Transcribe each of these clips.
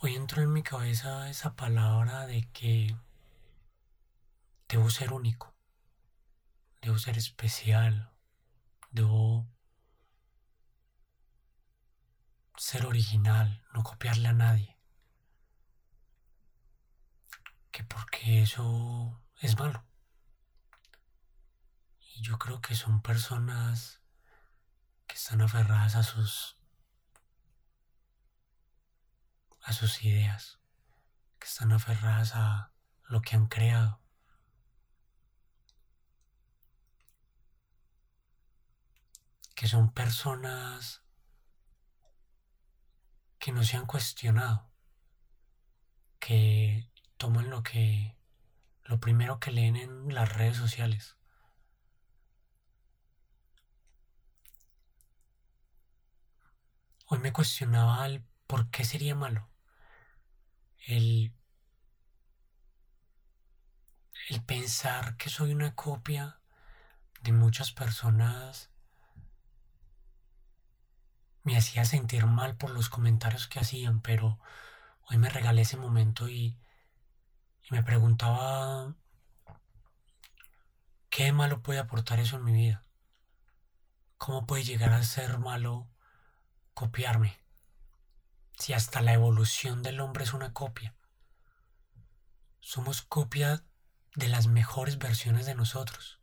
Hoy entró en mi cabeza esa palabra de que debo ser único, debo ser especial, debo ser original, no copiarle a nadie. Que porque eso es malo. Y yo creo que son personas que están aferradas a sus a sus ideas, que están aferradas a lo que han creado. Que son personas que no se han cuestionado, que toman lo que lo primero que leen en las redes sociales. Hoy me cuestionaba el por qué sería malo el, el pensar que soy una copia de muchas personas me hacía sentir mal por los comentarios que hacían, pero hoy me regalé ese momento y, y me preguntaba qué malo puede aportar eso en mi vida. ¿Cómo puede llegar a ser malo copiarme? Si hasta la evolución del hombre es una copia. Somos copia de las mejores versiones de nosotros,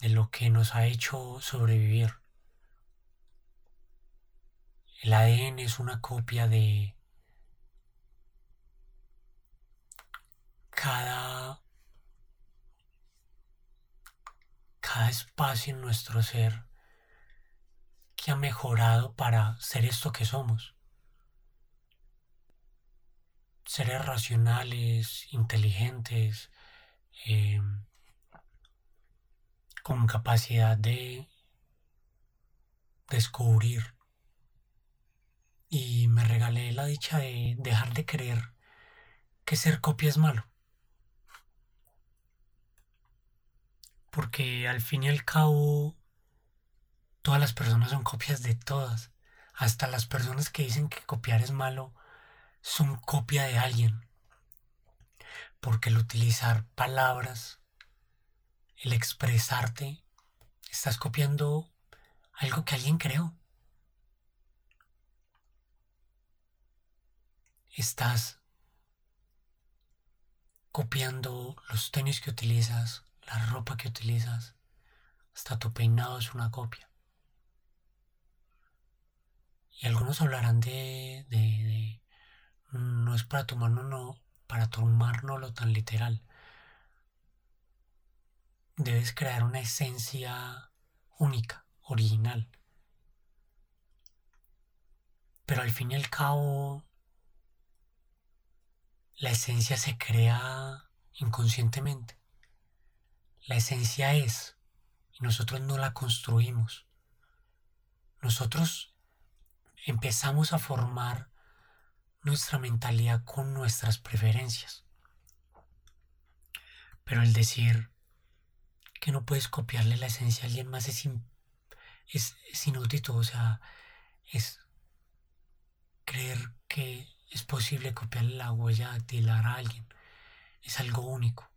de lo que nos ha hecho sobrevivir. El ADN es una copia de cada, cada espacio en nuestro ser que ha mejorado para ser esto que somos. Seres racionales, inteligentes, eh, con capacidad de descubrir y me regalé la dicha de dejar de creer que ser copia es malo. Porque al fin y al cabo todas las personas son copias de todas. Hasta las personas que dicen que copiar es malo son copia de alguien. Porque el utilizar palabras, el expresarte, estás copiando algo que alguien creó. estás copiando los tenis que utilizas, la ropa que utilizas, hasta tu peinado es una copia. Y algunos hablarán de, de, no es para tomarnos no, para lo tan literal. Debes crear una esencia única, original. Pero al fin y al cabo, la esencia se crea inconscientemente. La esencia es y nosotros no la construimos. Nosotros empezamos a formar nuestra mentalidad con nuestras preferencias. Pero el decir que no puedes copiarle la esencia a alguien más es, es, es inaudito, o sea, es creer que es posible copiarle la huella dactilar a alguien. Es algo único.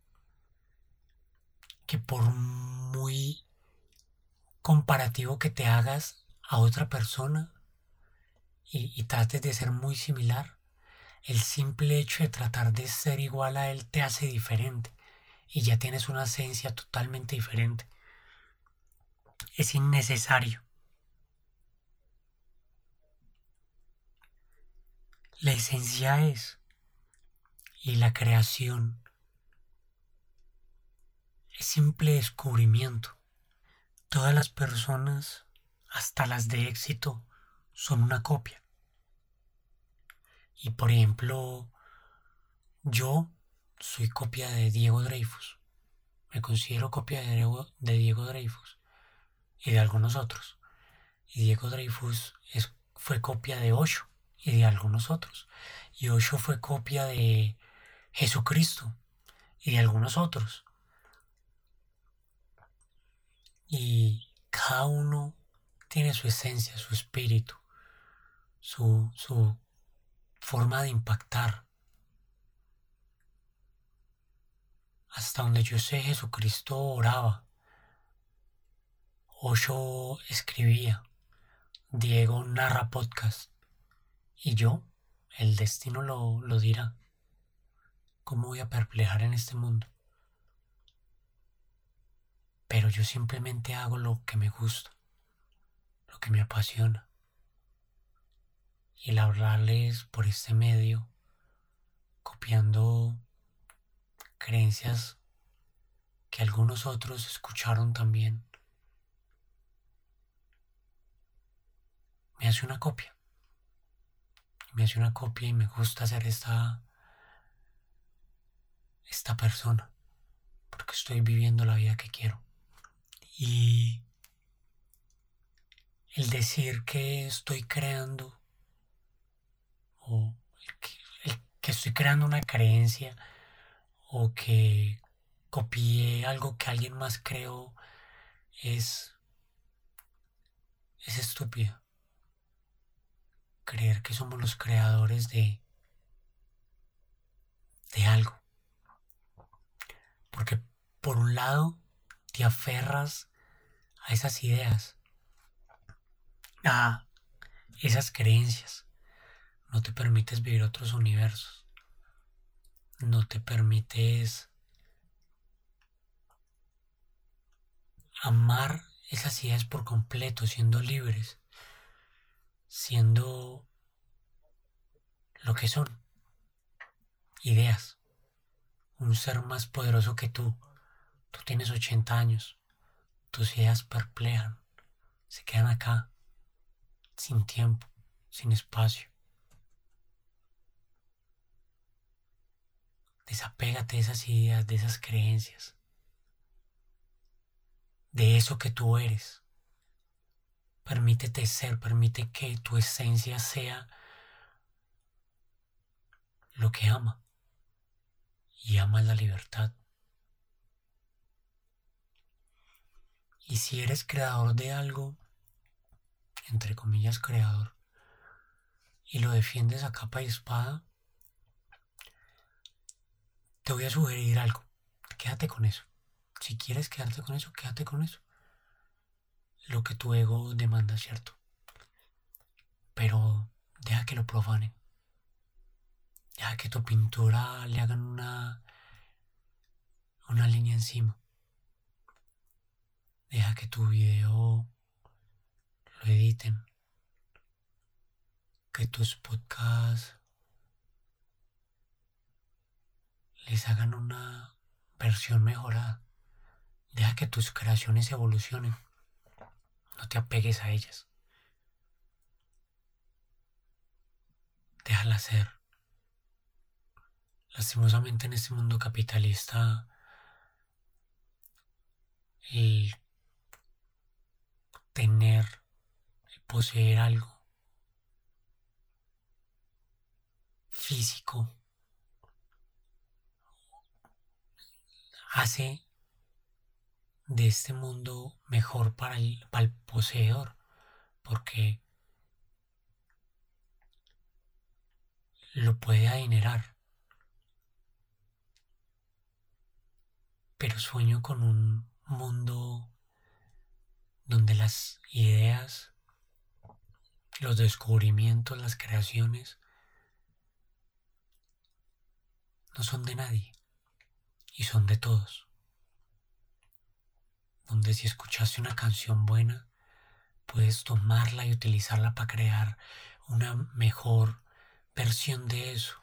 Que por muy comparativo que te hagas a otra persona y, y trates de ser muy similar, el simple hecho de tratar de ser igual a él te hace diferente y ya tienes una esencia totalmente diferente. Es innecesario. La esencia es y la creación es simple descubrimiento. Todas las personas, hasta las de éxito, son una copia. Y por ejemplo, yo soy copia de Diego Dreyfus. Me considero copia de Diego, de Diego Dreyfus y de algunos otros. Y Diego Dreyfus es, fue copia de Osho y de algunos otros. Y Osho fue copia de Jesucristo y de algunos otros. Y cada uno tiene su esencia, su espíritu, su, su forma de impactar. Hasta donde yo sé, Jesucristo oraba. Osho escribía. Diego narra podcast. Y yo, el destino lo, lo dirá. ¿Cómo voy a perplejar en este mundo? Pero yo simplemente hago lo que me gusta, lo que me apasiona. Y el hablarles por este medio, copiando creencias que algunos otros escucharon también, me hace una copia. Me hace una copia y me gusta hacer esta esta persona porque estoy viviendo la vida que quiero. Y el decir que estoy creando o que, que estoy creando una creencia o que copié algo que alguien más creó es es estúpido creer que somos los creadores de, de algo. Porque por un lado te aferras a esas ideas, a esas creencias. No te permites vivir otros universos. No te permites amar esas ideas por completo, siendo libres siendo lo que son, ideas, un ser más poderoso que tú. Tú tienes 80 años, tus ideas perplejan, se quedan acá, sin tiempo, sin espacio. Desapégate de esas ideas, de esas creencias, de eso que tú eres. Permítete ser, permite que tu esencia sea lo que ama. Y ama la libertad. Y si eres creador de algo, entre comillas creador, y lo defiendes a capa y espada, te voy a sugerir algo. Quédate con eso. Si quieres quedarte con eso, quédate con eso lo que tu ego demanda, ¿cierto? Pero deja que lo profanen. Deja que tu pintura le hagan una, una línea encima. Deja que tu video lo editen. Que tus podcasts les hagan una versión mejorada. Deja que tus creaciones evolucionen. No te apegues a ellas. Déjala ser. Lastimosamente en este mundo capitalista el tener, el poseer algo físico hace de este mundo mejor para el, poseedor, porque lo puede adinerar. Pero sueño con un mundo donde las ideas, los descubrimientos, las creaciones no son de nadie y son de todos donde si escuchaste una canción buena, puedes tomarla y utilizarla para crear una mejor versión de eso.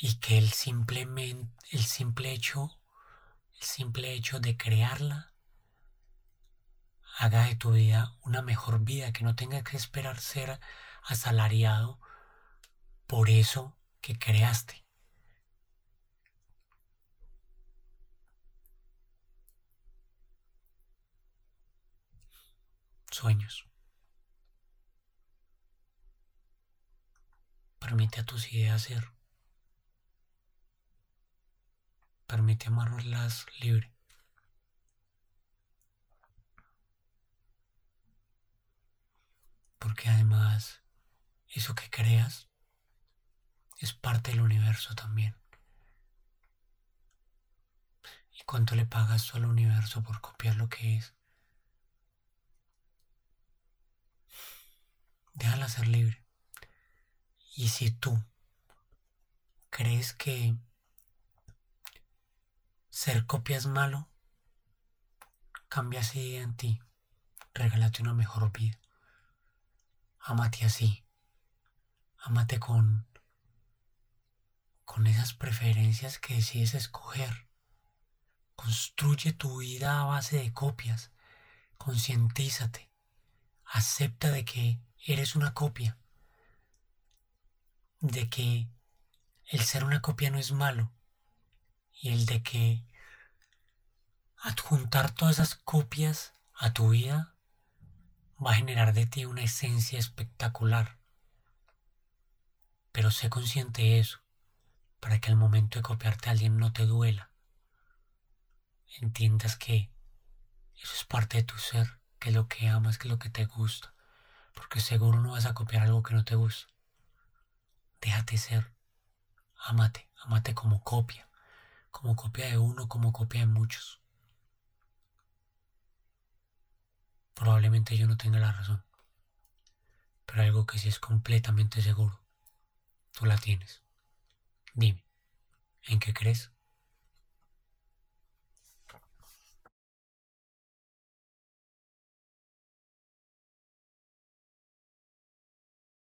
Y que el, simplemente, el simple hecho, el simple hecho de crearla, haga de tu vida una mejor vida, que no tenga que esperar ser asalariado por eso que creaste. sueños. Permite a tus ideas ser. Permite amarrarlas libre. porque además eso que creas es parte del universo también. ¿Y cuánto le pagas tú al universo por copiar lo que es? Déjala ser libre. Y si tú crees que ser copia es malo, cambia así en ti. Regálate una mejor vida. Amate así. Amate con con esas preferencias que decides escoger. Construye tu vida a base de copias. Concientízate. Acepta de que eres una copia. De que el ser una copia no es malo. Y el de que adjuntar todas esas copias a tu vida va a generar de ti una esencia espectacular. Pero sé consciente de eso para que al momento de copiarte a alguien no te duela. Entiendas que eso es parte de tu ser, que es lo que amas, que es lo que te gusta, porque seguro no vas a copiar algo que no te gusta. Déjate ser, amate, amate como copia, como copia de uno, como copia de muchos. Probablemente yo no tenga la razón, pero algo que sí es completamente seguro, tú la tienes. Dime, ¿en qué crees?